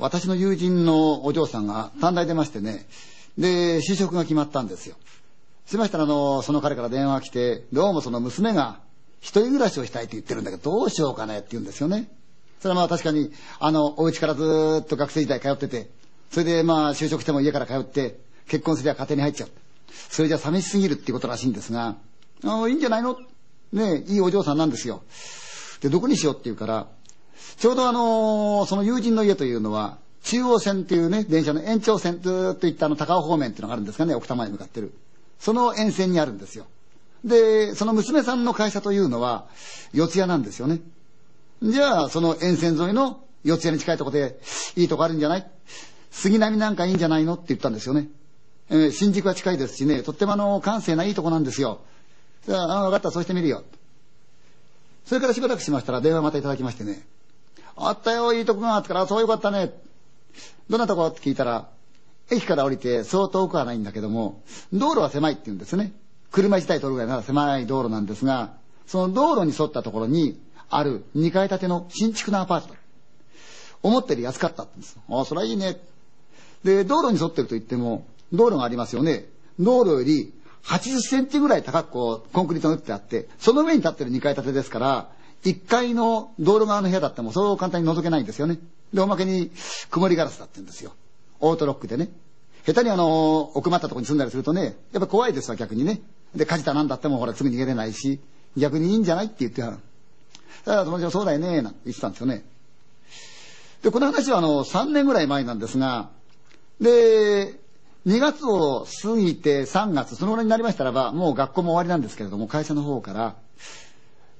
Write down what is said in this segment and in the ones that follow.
私の友人のお嬢さんが短大出ましてね、で、就職が決まったんですよ。しましたら、あの、その彼から電話が来て、どうもその娘が一人暮らしをしたいって言ってるんだけど、どうしようかねって言うんですよね。それはまあ確かに、あの、お家からずっと学生時代通ってて、それでまあ就職しても家から通って、結婚すりゃ家庭に入っちゃう。それじゃ寂しすぎるっていうことらしいんですが、あいいんじゃないの？ねいいお嬢さんなんですよ。で、どこにしようって言うから、ちょうどあのー、その友人の家というのは、中央線っていうね、電車の延長線、ずっと行ったあの高尾方面っていうのがあるんですかね、奥多摩に向かってる。その沿線にあるんですよ。で、その娘さんの会社というのは、四谷なんですよね。じゃあ、その沿線沿いの四谷に近いとこで、いいとこあるんじゃない？杉並なんかいいんじゃないの？って言ったんですよね。えー、新宿は近いですしね、とってもあの、閑静ないいとこなんですよ。じゃあ、分かった、そうしてみるよ。それからしばらくしましたら電話またいただきましてね、あったよ、いいとこがあったから、そうよかったね。どんなとこ？って聞いたら、駅から降りてそう遠くはないんだけども、道路は狭いって言うんですね。車自体通るぐらいなら狭い道路なんですが、その道路に沿ったところにある2階建ての新築のアパート。思ったより安かったってんです。ああ、それはいいね。で、道路に沿ってると言っても、道路がありますよね。道路より80センチぐらい高くこう、コンクリートが打ってあって、その上に立ってる2階建てですから、1階の道路側の部屋だってもそう簡単に覗けないんですよね。で、おまけに曇りガラスだって言うんですよ。オートロックでね。下手にあの、奥まったとこに住んだりするとね、やっぱ怖いですわ、逆にね。で、火事だなんだってもほらすぐ逃げれないし、逆にいいんじゃないって言ってはる。だから友達はそうだよね、なんて言ってたんですよね。で、この話はあの、3年ぐらい前なんですが、で、2月を過ぎて3月、そのぐらいになりましたらば、もう学校も終わりなんですけれども、会社の方から、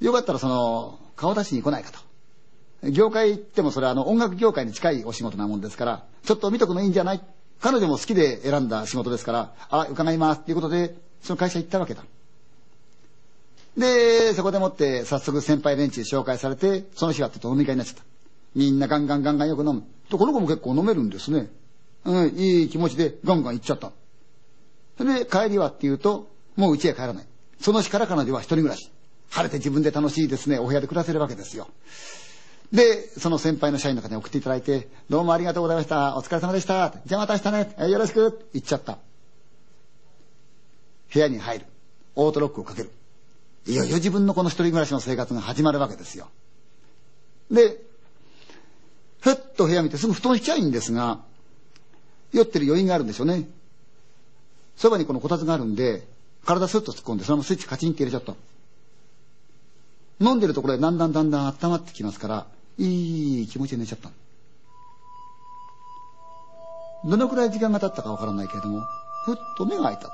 よかったらその、顔出しに来ないかと。業界行ってもそれはあの音楽業界に近いお仕事なもんですから、ちょっと見とくのいいんじゃない？彼女も好きで選んだ仕事ですから、あ、伺いますっていうことで、その会社行ったわけだ。で、そこでもって早速先輩連中紹介されて、その日はちょっと飲み会になっちゃった。みんなガンガンガンガンよく飲む。と、この子も結構飲めるんですね。うん、いい気持ちでガンガン行っちゃった。それで帰りはっていうと、もう家へ帰らない。その日から彼女は一人暮らし。晴れて自分で楽しいですね、お部屋で暮らせるわけですよ。で、その先輩の社員の方に送っていただいて、どうもありがとうございました。お疲れ様でした。じゃあまた明日ね。よろしく。言っちゃった。部屋に入る。オートロックをかける。いよいよ自分のこの一人暮らしの生活が始まるわけですよ。で、ふっと部屋見てすぐ布団しちゃいんですが、酔ってる余韻があるんでしょうね。そばにこのこたつがあるんで、体スッと突っ込んで、そのままスイッチカチンって入れちゃった。飲んでるところでだんだんだんだん温まってきますから、いい気持ちで寝ちゃった。どのくらい時間が経ったかわからないけれども、ふっと目が開いた。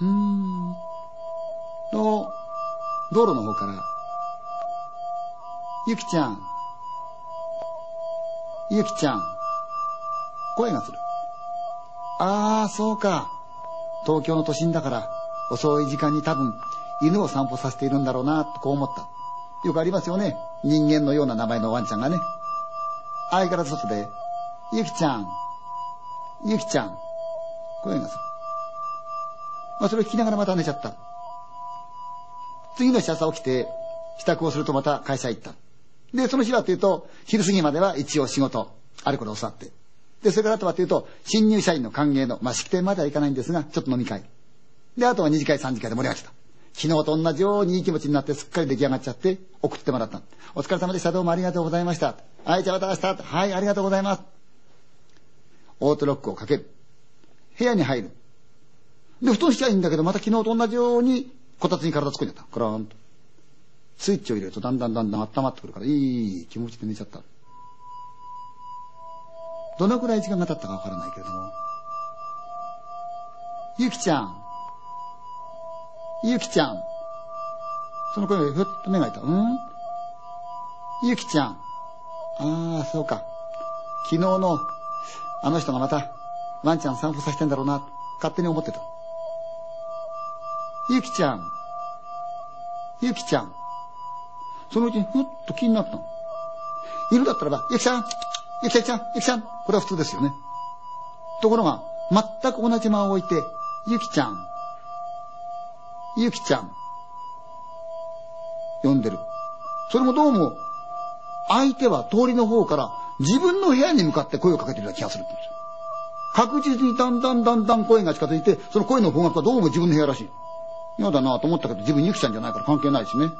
うーん。と、道路の方から、ゆきちゃん、ゆきちゃん、声がする。ああ、そうか。東京の都心だから、遅い時間に多分、犬を散歩させているんだろうな、とこう思った。よくありますよね。人間のような名前のワンちゃんがね。相変わらず外で、ゆきちゃん、ゆきちゃん、声がする。まあ、それを聞きながらまた寝ちゃった。次の日朝起きて、支度をするとまた会社行った。で、その日はというと、昼過ぎまでは一応仕事、あることを教わって。で、それからあとはというと、新入社員の歓迎の、まあ、式典まではいかないんですが、ちょっと飲み会。で、あとは二次会、三次会で盛り上がってた。昨日と同じようにいい気持ちになってすっかり出来上がっちゃって送ってもらった。お疲れ様でした。どうもありがとうございました。はい、じゃあまた明日。はい、ありがとうございます。オートロックをかける。部屋に入る。で、布団しちゃいいんだけど、また昨日と同じように、こたつに体突っ込んじゃった。クラーンと。スイッチを入れるとだんだんだんだん温まってくるから、いい気持ちで寝ちゃった。どのくらい時間が経ったかわからないけれども。ゆきちゃん。ゆきちゃん。その声がふっと目が開いた。うん？ゆきちゃん。ああ、そうか。昨日の、あの人がまた、ワンちゃん散歩させてんだろうな、勝手に思ってた。ゆきちゃん。ゆきちゃん。そのうちにふっと気になったの。犬だったらば、ゆきちゃん、ゆきちゃん、ゆきちゃん。これは普通ですよね。ところが、全く同じ間を置いて、ゆきちゃん、ゆきちゃん、呼んでる。それもどうも、相手は通りの方から自分の部屋に向かって声をかけてるような気がするんですよ。確実にだんだんだんだん声が近づいて、その声の方角はどうも自分の部屋らしい。嫌だなと思ったけど、自分ゆきちゃんじゃないから関係ないしね。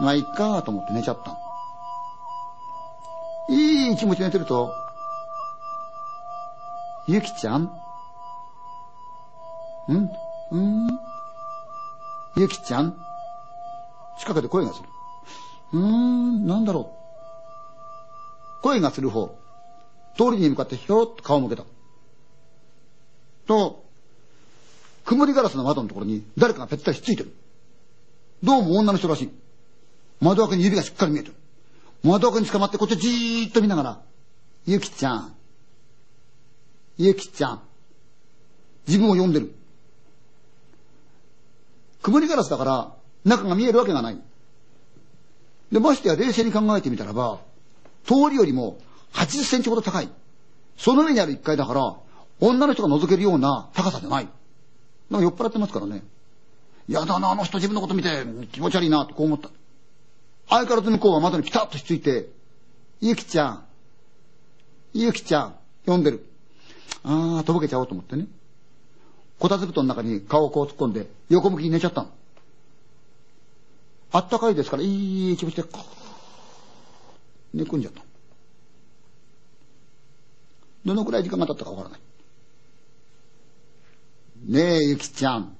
まあ、いっかと思って寝ちゃったいい気持ちで寝てると、ゆきちゃん？ん？うん？ゆきちゃん？近くで声がする。うーん、なんだろう。声がする方。通りに向かってひょーっと顔を向けた。と、曇りガラスの窓のところに誰かがぺったりひっついてる。どうも女の人らしい。窓枠に指がしっかり見えてる。窓枠に捕まってこっちじーっと見ながら、ゆきちゃん、ゆきちゃん、自分を呼んでる。曇りガラスだから中が見えるわけがない。で、ましてや冷静に考えてみたらば、通りよりも80センチほど高い。その上にある1階だから、女の人が覗けるような高さじゃない。なんか酔っ払ってますからね。やだな、あの人自分のこと見て気持ち悪いな、とこう思った。相変わらず向こうは窓にピタッとひっついて、ゆきちゃん、ゆきちゃん、呼んでる。ああ、とぼけちゃおうと思ってね。こたつ布団の中に顔をこう突っ込んで、横向きに寝ちゃったの。あったかいですから、いい気持ちで、こう寝込んじゃった。どのくらい時間が経ったかわからない。ねえ、ゆきちゃん。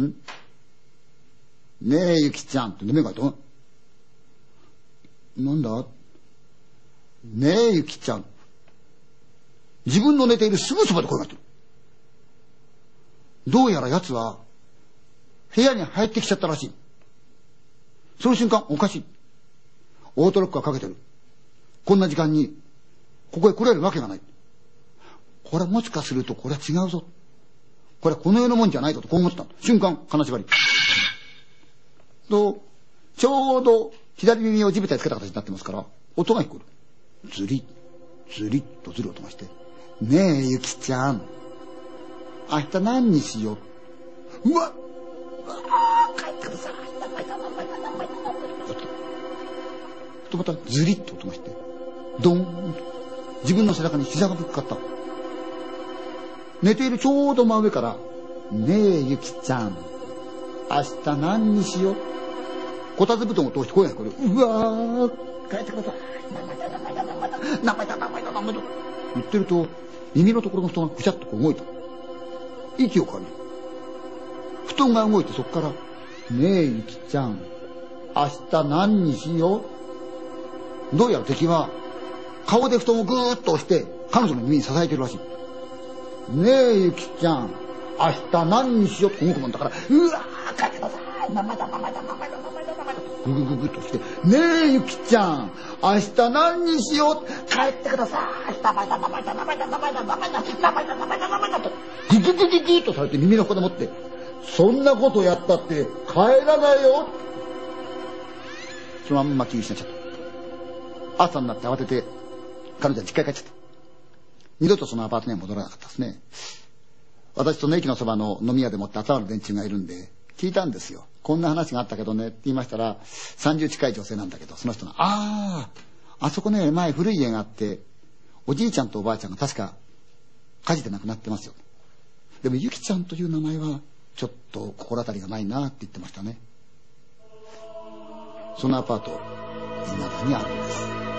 ん？ねえ、ゆきちゃんって目が開いた。なんだ？ねえ、ゆきちゃん。自分の寝ているすぐそばで声がしてる。どうやら奴は、部屋に入ってきちゃったらしい。その瞬間、おかしい。オートロックがかけてる。こんな時間に、ここへ来れるわけがない。これもしかすると、これは違うぞ。これはこの世のもんじゃないぞと、こう思った。瞬間、金縛り。と、ちょうど、左耳を地べたにつけた形になってますから、音が聞こえる。ずり、ずりっとずる音がして、ねえ、ゆきちゃん。明日何にしよう？うわうわ帰ってください。とまたずりっと音がして、ドーン自分の背中に膝がぶっかかった。寝ているちょうど真上から、ねえ、ゆきちゃん。明日何にしよう？こたつ布団を通して声が聞こえる。うわー、帰ってください。名前だ、名前だ、名前だ、名前だ、名前だ、言ってると、耳のところの布団がぐちゃっとこう動いた。息を感じる。布団が動いてそこから、ねえ、ゆきちゃん。明日何にしよう？どうやら敵は、顔で布団をグーッと押して、彼女の耳に支えてるらしい。ねえ、ゆきちゃん。明日何にしようって動くもんだから、うわー、帰ってください。名前だ、名前だ、名前だ、名前だ、名前だ。ぐぐぐぐとして、ねえ、ゆきちゃん。明日何にしよう帰ってください。名前だ、名前だ、名前だ、名前だ、名前だ、名前だ、名前だ、名前だと、ぐぐぐぐぐとされて耳の横でもって、そんなことやったって帰らないよ。そのまんま気にしなっちゃった。朝になって慌てて、彼女は実家に帰っちゃった。二度とそのアパートには戻らなかったですね。私との駅のそばの飲み屋でもって集まる連中がいるんで、聞いたんですよ。こんな話があったけどねって言いましたら、30近い女性なんだけど、その人が、ああ、あそこね、前古い家があって、おじいちゃんとおばあちゃんが確か火事で亡くなってますよ。でも、ゆきちゃんという名前は、ちょっと心当たりがないなって言ってましたね。そのアパート、未だにあるんです。